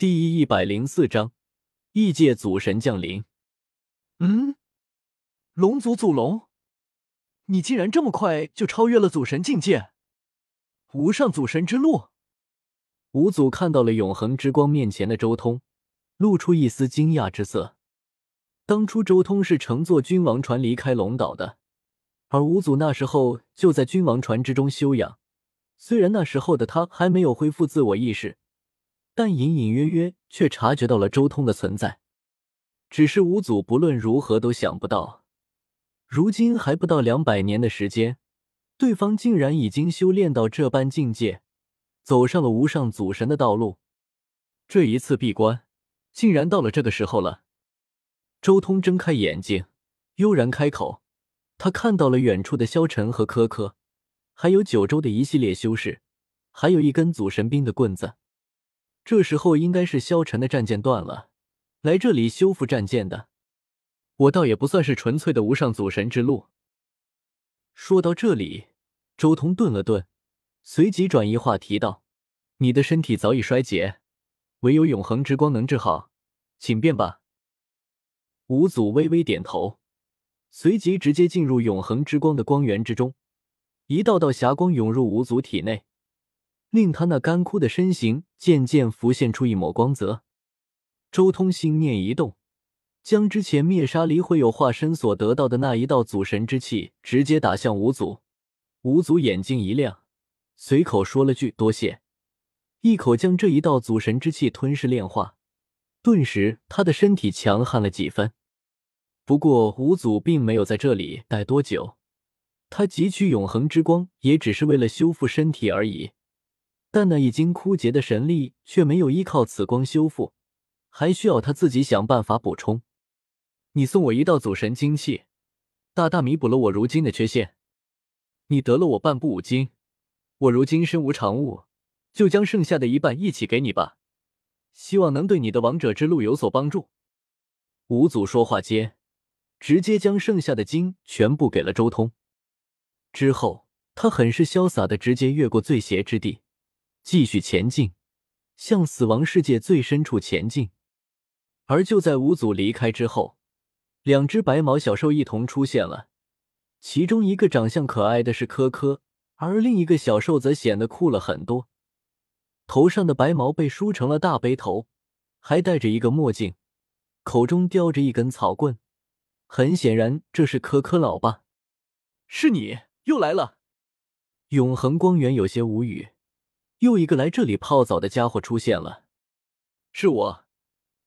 第一百零四章，异界祖神降临。嗯，龙族祖龙，你竟然这么快就超越了祖神境界？无上祖神之路。五祖看到了永恒之光面前的周通，露出一丝惊讶之色。当初周通是乘坐君王船离开龙岛的，而五祖那时候就在君王船之中休养。虽然那时候的他还没有恢复自我意识。但隐隐约约却察觉到了周通的存在，只是五祖不论如何都想不到，如今还不到两百年的时间，对方竟然已经修炼到这般境界，走上了无上祖神的道路。这一次闭关，竟然到了这个时候了。周通睁开眼睛，悠然开口，他看到了远处的萧晨和柯柯，还有九州的一系列修士，还有一根祖神兵的棍子。这时候应该是萧晨的战舰断了，来这里修复战舰的。我倒也不算是纯粹的无上祖神之路。说到这里，周通顿了顿，随即转移话题道：“你的身体早已衰竭，唯有永恒之光能治好，请便吧。”五祖微微点头，随即直接进入永恒之光的光源之中，一道道霞光涌入五祖体内。令他那干枯的身形渐渐浮现出一抹光泽。周通心念一动，将之前灭杀离会有化身所得到的那一道祖神之气直接打向五祖。五祖眼睛一亮，随口说了句“多谢”，一口将这一道祖神之气吞噬炼化。顿时，他的身体强悍了几分。不过，五祖并没有在这里待多久，他汲取永恒之光也只是为了修复身体而已。但那已经枯竭的神力却没有依靠此光修复，还需要他自己想办法补充。你送我一道祖神精气，大大弥补了我如今的缺陷。你得了我半部五经，我如今身无长物，就将剩下的一半一起给你吧，希望能对你的王者之路有所帮助。五祖说话间，直接将剩下的经全部给了周通，之后他很是潇洒的直接越过最邪之地。继续前进，向死亡世界最深处前进。而就在五祖离开之后，两只白毛小兽一同出现了。其中一个长相可爱的是科科，而另一个小兽则显得酷了很多。头上的白毛被梳成了大背头，还戴着一个墨镜，口中叼着一根草棍。很显然，这是科科老爸。是你又来了。永恒光源有些无语。又一个来这里泡澡的家伙出现了，是我，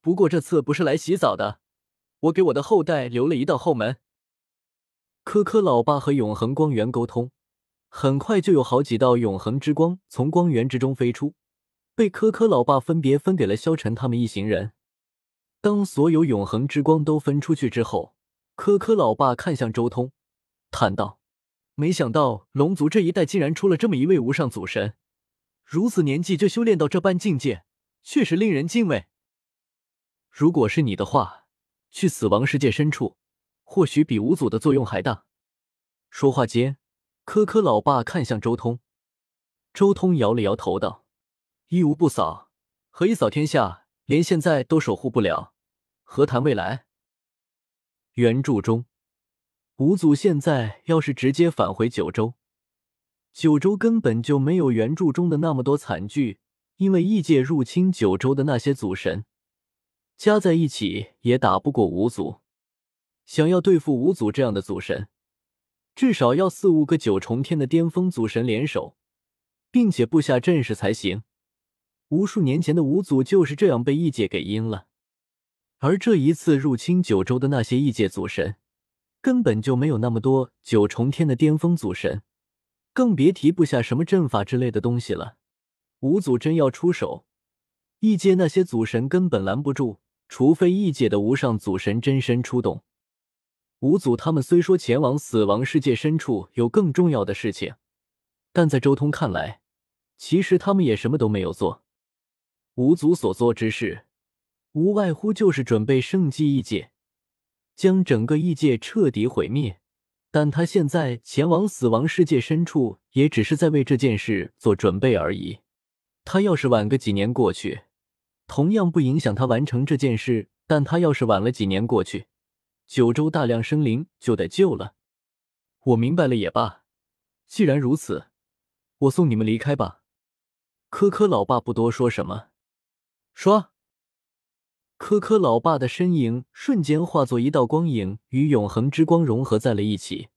不过这次不是来洗澡的，我给我的后代留了一道后门。科科老爸和永恒光源沟通，很快就有好几道永恒之光从光源之中飞出，被科科老爸分别分给了萧晨他们一行人。当所有永恒之光都分出去之后，科科老爸看向周通，叹道：“没想到龙族这一代竟然出了这么一位无上祖神。”如此年纪就修炼到这般境界，确实令人敬畏。如果是你的话，去死亡世界深处，或许比五祖的作用还大。说话间，科科老爸看向周通，周通摇了摇头道：“一无不扫，何以扫天下？连现在都守护不了，何谈未来？”原著中，五祖现在要是直接返回九州。九州根本就没有原著中的那么多惨剧，因为异界入侵九州的那些祖神，加在一起也打不过五祖。想要对付五祖这样的祖神，至少要四五个九重天的巅峰祖神联手，并且布下阵势才行。无数年前的五祖就是这样被异界给阴了，而这一次入侵九州的那些异界祖神，根本就没有那么多九重天的巅峰祖神。更别提布下什么阵法之类的东西了。五祖真要出手，异界那些祖神根本拦不住，除非异界的无上祖神真身出动。五祖他们虽说前往死亡世界深处有更重要的事情，但在周通看来，其实他们也什么都没有做。五祖所做之事，无外乎就是准备圣迹异界，将整个异界彻底毁灭。但他现在前往死亡世界深处，也只是在为这件事做准备而已。他要是晚个几年过去，同样不影响他完成这件事。但他要是晚了几年过去，九州大量生灵就得救了。我明白了也罢，既然如此，我送你们离开吧。科科老爸不多说什么，说。科科老爸的身影瞬间化作一道光影，与永恒之光融合在了一起，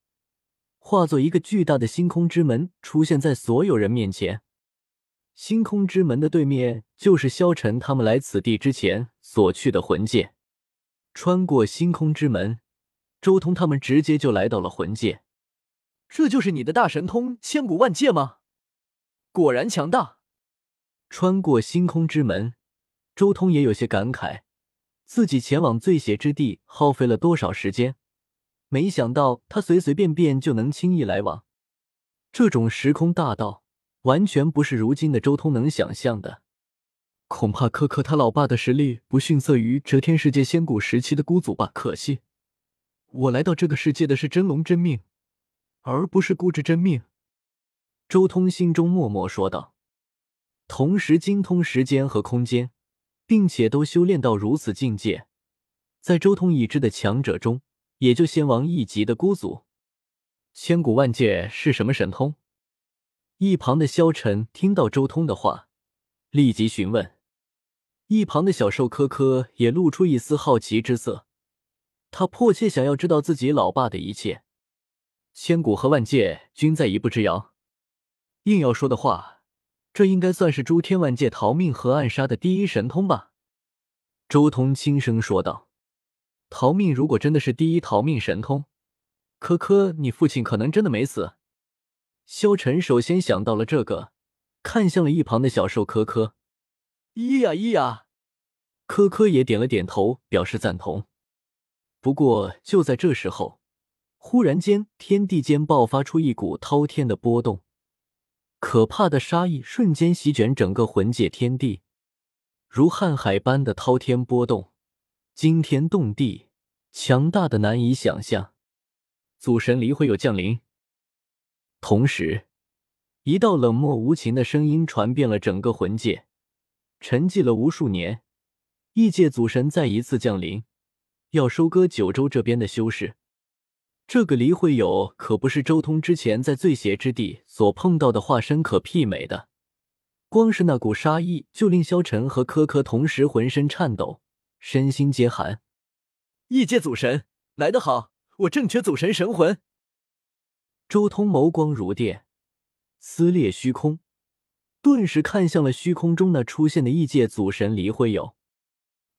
化作一个巨大的星空之门，出现在所有人面前。星空之门的对面就是萧晨他们来此地之前所去的魂界。穿过星空之门，周通他们直接就来到了魂界。这就是你的大神通千古万界吗？果然强大。穿过星空之门，周通也有些感慨，自己前往最邪之地耗费了多少时间，没想到他随随便便就能轻易来往。这种时空大道。完全不是如今的周通能想象的，恐怕科科他老爸的实力不逊色于遮天世界仙古时期的孤祖吧？可惜，我来到这个世界的是真龙真命，而不是孤之真命。周通心中默默说道，同时精通时间和空间，并且都修炼到如此境界，在周通已知的强者中，也就仙王一级的孤祖。千古万界是什么神通？一旁的萧晨听到周通的话，立即询问。一旁的小兽科科也露出一丝好奇之色，他迫切想要知道自己老爸的一切。千古和万界均在一步之遥，硬要说的话，这应该算是诸天万界逃命和暗杀的第一神通吧？周通轻声说道。逃命如果真的是第一逃命神通，科科，你父亲可能真的没死。萧晨首先想到了这个，看向了一旁的小兽科科。咿呀咿呀，科科也点了点头，表示赞同。不过就在这时候，忽然间天地间爆发出一股滔天的波动，可怕的杀意瞬间席卷整个魂界天地，如瀚海般的滔天波动，惊天动地，强大的难以想象。祖神离会有降临。同时，一道冷漠无情的声音传遍了整个魂界。沉寂了无数年，异界祖神再一次降临，要收割九州这边的修士。这个离会友可不是周通之前在最邪之地所碰到的化身可媲美的。光是那股杀意，就令萧晨和柯柯同时浑身颤抖，身心皆寒。异界祖神来得好，我正缺祖神神魂。周通眸光如电，撕裂虚空，顿时看向了虚空中那出现的异界祖神黎辉友。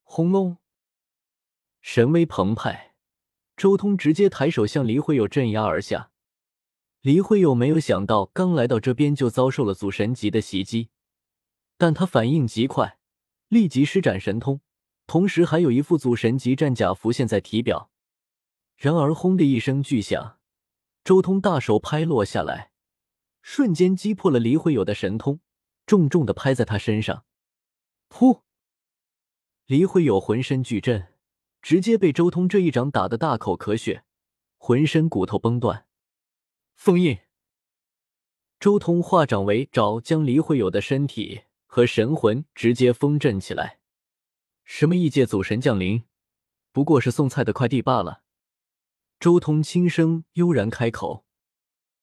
轰隆，神威澎湃，周通直接抬手向黎辉友镇压而下。黎辉友没有想到，刚来到这边就遭受了祖神级的袭击，但他反应极快，立即施展神通，同时还有一副祖神级战甲浮现在体表。然而，轰的一声巨响。周通大手拍落下来，瞬间击破了黎慧友的神通，重重的拍在他身上。噗！黎慧友浑身巨震，直接被周通这一掌打得大口咳血，浑身骨头崩断。封印！周通化掌为爪，将黎慧友的身体和神魂直接封镇起来。什么异界祖神降临，不过是送菜的快递罢了。周通轻声悠然开口：“